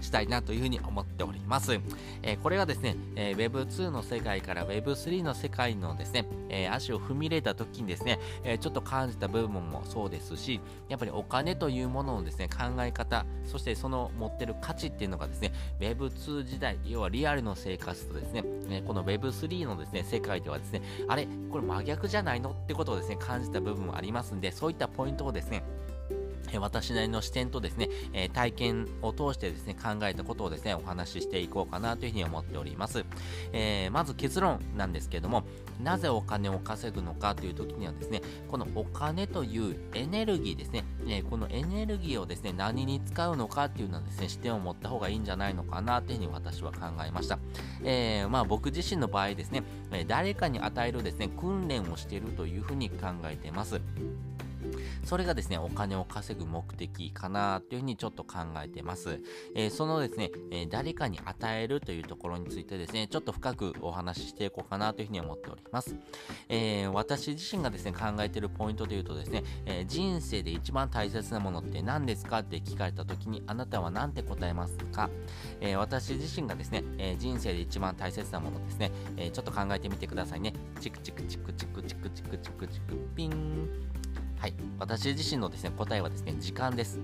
したいなというふうに思っております。えー、これはですね、えー、Web2 の世界から Web3 の世界のですね、えー、足を踏み入れた時にですね、えちょっと感じた部分もそうですし、やっぱりお金というもののですね、考え方、そしてその持ってる価値っていうのがですね、Web2 時代、要はリアルの生活とですね、えこの Web3 のですね、世界ではですね、あれ、これ真逆じゃないのってことをですね、感じた部分もありますんで、そういったポイントをですね、私なりの視点とですね、え体験を通してですね、考えたことをですね、お話ししていこうかなというふうに思っております。えー、まず結論なんですけども、なぜお金を稼ぐのかという時にはですね、このお金というエネルギーですね、えこのエネルギーをですね、何に使うのかっていうのはですね、視点を持った方がいいんじゃないのかなというふうに私は考えました。えー、まあ僕自身の場合ですね、誰かに与えるですね、訓練をしているというふうに考えています。それがですね、お金を稼ぐ目的かなというふうにちょっと考えてます。えー、そのですね、えー、誰かに与えるというところについてですね、ちょっと深くお話ししていこうかなというふうに思っております。えー、私自身がですね、考えているポイントで言うとですね、え人生で一番大切なものって何ですかって聞かれた時に、あなたは何て答えますか、え私自身がですね、え人生で一番大切なものですね、えちょっと考えてみてくださいね。チクチクチクチクチクチクチクチクピン。はい、私自身のですね答えはですね時間です。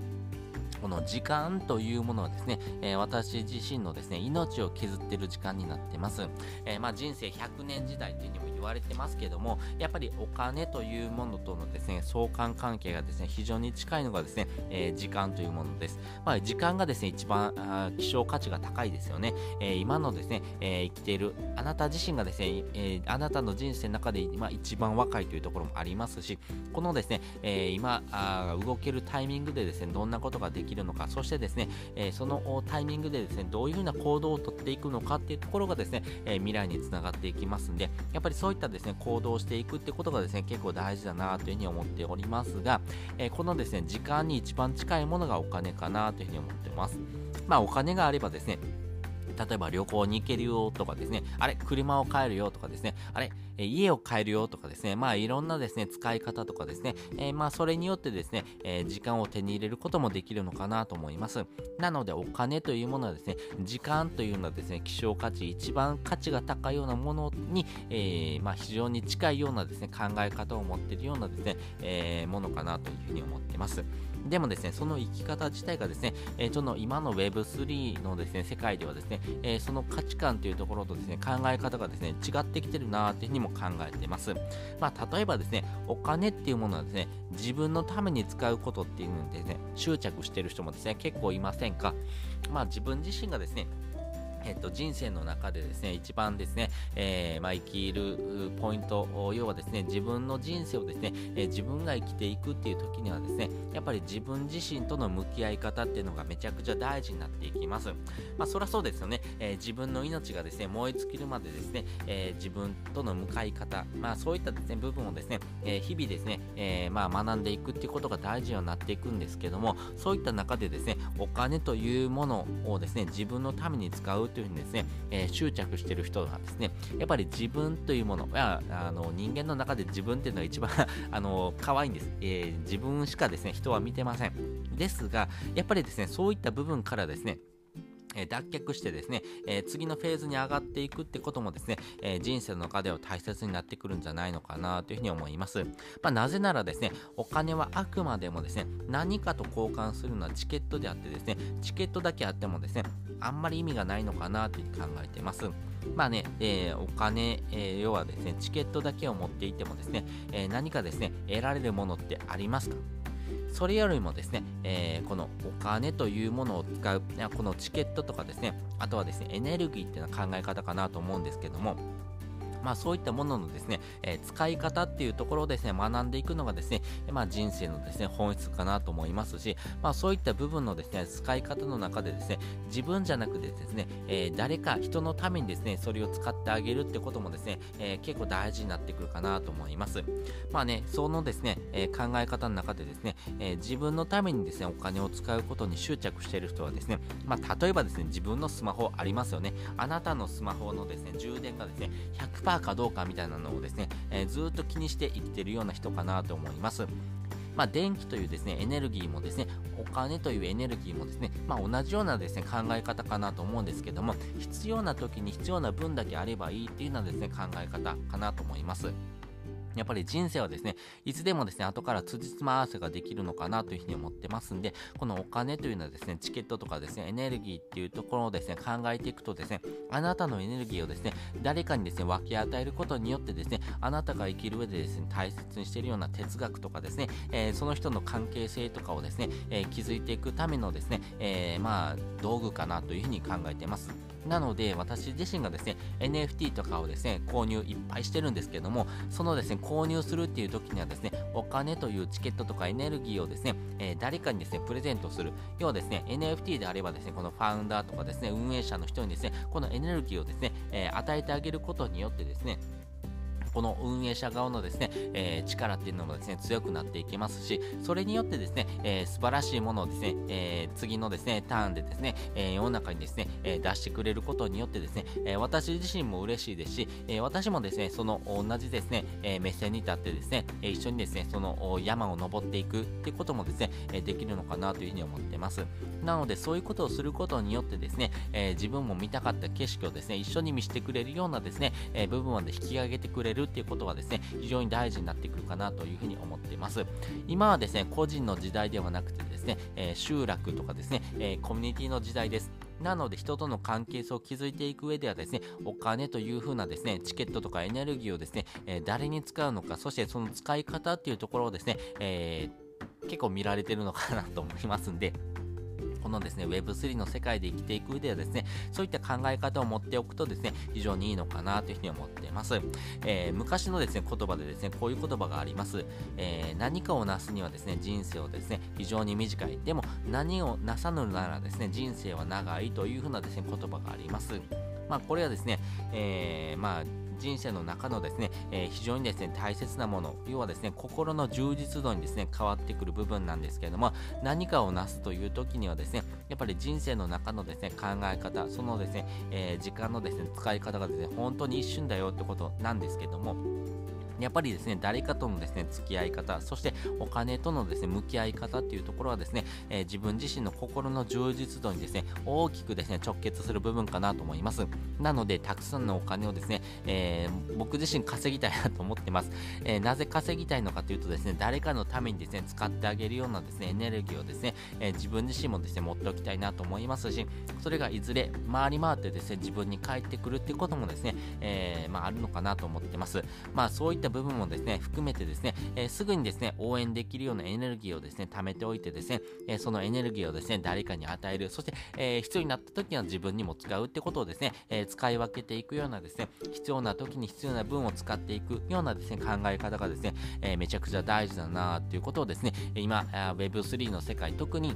この時間というものはですね、えー、私自身のですね、命を削っている時間になってます。えー、まあ、人生100年時代というにも言われてますけども、やっぱりお金というものとのですね、相関関係がですね、非常に近いのがですね、え、時間というものです。まあ、時間がですね、一番希少価値が高いですよね。え今のですね、え生きているあなた自身がですね、えあなたの人生の中で今一番若いというところもありますし、このですね、え今あ動けるタイミングでですね、どんなことができるるのか、そしてですね、えそのタイミングでですね、どういうふうな行動をとっていくのかっていうところがですね、え未来につながっていきますんで、やっぱりそういったですね、行動していくってことがですね、結構大事だなというふうに思っておりますが、えこのですね、時間に一番近いものがお金かなというふうに思ってます。まあ、お金があればですね、例えば旅行に行けるよとかですね、あれ、車を買えるよとかですね、あれ、え家を買えるよとかですね、まあいろんなですね、使い方とかですね、えー、まあそれによってですね、えー、時間を手に入れることもできるのかなと思います。なのでお金というものはですね、時間というのはですね、希少価値、一番価値が高いようなものに、えー、まあ非常に近いようなですね、考え方を持っているようなですね、えものかなというふうに思っています。でもですね、その生き方自体がですね、えー、その今の Web3 のですね、世界ではですね、えー、その価値観というところとですね、考え方がですね、違ってきてるなーっていうふうにも考えてます。まあ、例えばですね、お金っていうものはですね、自分のために使うことっていうのでですね、執着してる人もですね、結構いませんか？まあ、自分自身がですね、えっと、人生の中でですね、一番ですね、えー、まあ、生きるポイント、要はですね、自分の人生をですね、えー、自分が生きていくっていう時にはですね、やっぱり自分自身との向き合い方っていうのがめちゃくちゃ大事になっていきます。まあ、そりゃそうですよね、えー、自分の命がですね、燃え尽きるまでですね、え自分との向かい方、まあ、そういったですね、部分をですね、え日々ですね、えまあ、学んでいくっていうことが大事になっていくんですけども、そういった中でですね、お金というものをですね、自分のために使うというふうにですね、えー、執着している人はですね、やっぱり自分というもの、あの人間の中で自分っていうのが一番 あの可愛いんです、えー、自分しかですね、人は見てません。ですが、やっぱりですね、そういった部分からですね、え脱却してですね、え、次のフェーズに上がっていくってこともですね、え、人生の中では大切になってくるんじゃないのかなというふうに思います。まあ、なぜならですね、お金はあくまでもですね、何かと交換するのはチケットであってですね、チケットだけあってもですね、あんまり意味がないのかなというふうに考えています。まあね、えー、お金、え要はですね、チケットだけを持っていてもですね、え何かですね、得られるものってありますか？それよりもですね、えー、このお金というものを使う、このチケットとかですね、あとはですね、エネルギーっていうのは考え方かなと思うんですけども、まあそういったもののですね、えー、使い方っていうところをですね、学んでいくのがですね、まあ人生のですね、本質かなと思いますし、まあそういった部分のですね、使い方の中でですね、自分じゃなくてですね、えー、誰か人のためにですね、それを使ってあげるってこともですね、えー、結構大事になってくるかなと思います。まあね、そのですね、え考え方の中でですね、え自分のためにですね、お金を使うことに執着している人はですね、まあ例えばですね、自分のスマホありますよね。あなたのスマホのですね、充電がですね、100%かどうかみたいなのをですね、えー、ずっと気にして生きてるような人かなと思います。まあ、電気というですね、エネルギーもですね、お金というエネルギーもですね、まあ、同じようなですね、考え方かなと思うんですけども、必要な時に必要な分だけあればいいっていうようなですね、考え方かなと思います。やっぱり人生はですね、いつでもですね、後から辻褄合わせができるのかなというふうに思ってますんで、このお金というのはですね、チケットとかですね、エネルギーっていうところをですね、考えていくとですね、あなたのエネルギーをですね、誰かにですね、分け与えることによってですね、あなたが生きる上でですね、大切にしているような哲学とかですね、えー、その人の関係性とかをですね、えー、築いていくためのですね、えー、まあ、道具かなというふうに考えています。なので、私自身がですね、NFT とかをですね、購入いっぱいしてるんですけども、そのですね、購入するっていう時にはですね、お金というチケットとかエネルギーをですね、えー、誰かにですね、プレゼントする。要はですね、NFT であればですね、このファウンダーとかですね、運営者の人にですね、このエネルギーをですね、えー、与えてあげることによってですね、この運営者側のですね、えー、力っていうのもですね、強くなっていきますし、それによってですね、えー、素晴らしいものをですね、えー、次のですね、ターンでですね、え世の中にですね、え出してくれることによってですね、え私自身も嬉しいですし、え私もですね、その同じですね、え目線に立ってですね、え一緒にですね、その山を登っていくっていうこともですね、えできるのかなというふうに思ってます。なので、そういうことをすることによってですね、え自分も見たかった景色をですね、一緒に見せてくれるようなですね、え部分まで引き上げてくれるっていうことはですね、非常に大事になってくるかなというふうに思っています。今はですね、個人の時代ではなくてですね、えー、集落とかですね、えー、コミュニティの時代です。なので人との関係性を築いていく上ではですね、お金という風なですね、チケットとかエネルギーをですね、えー、誰に使うのか、そしてその使い方っていうところをですね、えー、結構見られてるのかなと思いますんで、のですね、Web3 の世界で生きていく上ではですね、そういった考え方を持っておくとですね、非常にいいのかなというふうに思っています。えー、昔のですね、言葉でですね、こういう言葉があります。えー、何かをなすにはですね、人生をですね、非常に短い。でも、何をなさぬならですね、人生は長いというふうなですね、言葉があります。まあ、これはですね、えー、まあ、人生の中のですね、えー、非常にですね、大切なもの、要はですね、心の充実度にですね、変わってくる部分なんですけれども、何かを成すという時にはですね、やっぱり人生の中のですね、考え方、そのですね、えー、時間のですね、使い方がですね、本当に一瞬だよってことなんですけども、やっぱりですね、誰かとのですね、付き合い方、そしてお金とのですね、向き合い方っていうところはですね、えー、自分自身の心の充実度にですね、大きくですね、直結する部分かなと思います。なので、たくさんのお金をですね、えー、僕自身稼ぎたいなと思ってます。えー、なぜ稼ぎたいのかというとですね、誰かのためにですね、使ってあげるようなですね、エネルギーをですね、え自分自身もですね、持っておきたいなと思いますし、それがいずれ回り回ってですね、自分に返ってくるっていうこともですね、えまあ、あるのかなと思ってます。まあ、そういった部分もですね、含めてですね、えー、すぐにですね、応援できるようなエネルギーをですね、貯めておいてですね、えー、そのエネルギーをですね、誰かに与える、そして、えー、必要になった時は自分にも使うってことをですね、え使い分けていくようなですね、必要な時に必要な分を使っていくようなですね、考え方がですね、えめちゃくちゃ大事だなっていうことをですね、今、Web3 の世界、特に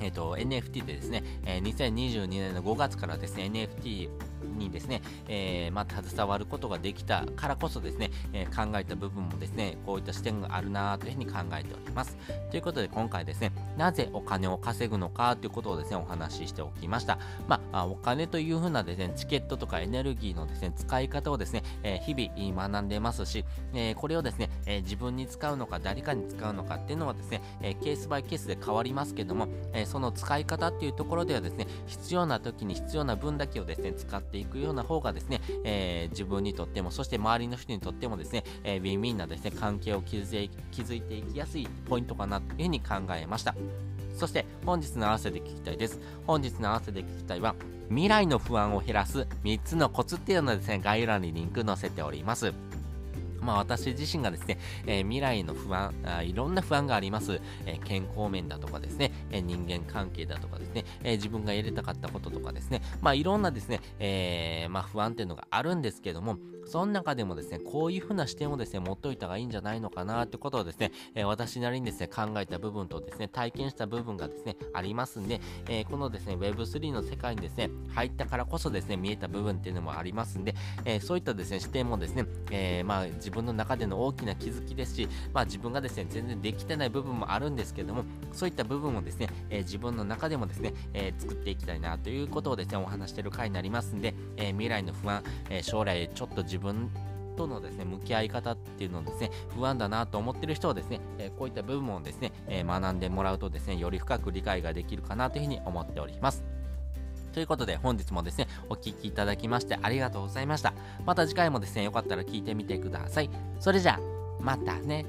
えっ、ー、と、NFT でですね、えー、2022年の5月からですね、NFT にですね、えー、まあ、携わることができたからこそですね、えー、考えた部分もですね、こういった視点があるなというふうに考えております。ということで今回ですね、なぜお金を稼ぐのかということをですね、お話ししておきました。まあ、お金というふうなですね、チケットとかエネルギーのですね、使い方をですね、えー、日々学んでますし、え、これをですね、え、自分に使うのか誰かに使うのかっていうのはですね、え、ケースバイケースで変わりますけども、え、その使い方っていうところではですね、必要な時に必要な分だけをですね、使ってていくような方がですね、えー、自分にとっても、そして周りの人にとってもですね、えー、ウィンウィンなですね、関係を築いていきやすいポイントかなというふうに考えました。そして本日の合わせで聞きたいです。本日の合わせで聞きたいは、未来の不安を減らす3つのコツっていうのをですね、概要欄にリンク載せております。まあ私自身がですね、えー、未来の不安あ、いろんな不安があります。えー、健康面だとかですね、え、人間関係だとかですね、え自分がやりたかったこととかですね、まあいろんなですね、えまあ不安っていうのがあるんですけども、その中でもですね、こういう風な視点をですね、持っておいた方がいいんじゃないのかなってことをですね、え、私なりにですね、考えた部分とですね、体験した部分がですね、ありますんで、え、このですね、Web3 の世界にですね、入ったからこそですね、見えた部分っていうのもありますんで、え、そういったですね、視点もですね、えまあ自分の中での大きな気づきですし、まあ自分がですね、全然できてない部分もあるんですけども、そういった部分をですね、え自分の中でもですね、え作っていきたいなということをですね、お話してる回になりますんで、え未来の不安、え将来ちょっと自分とのですね、向き合い方っていうのをですね、不安だなと思ってる人をですね、えこういった部分をですね、え学んでもらうとですね、より深く理解ができるかなというふうに思っております。ということで本日もですね、お聴きいただきましてありがとうございました。また次回もですね、よかったら聞いてみてください。それじゃあ、またね。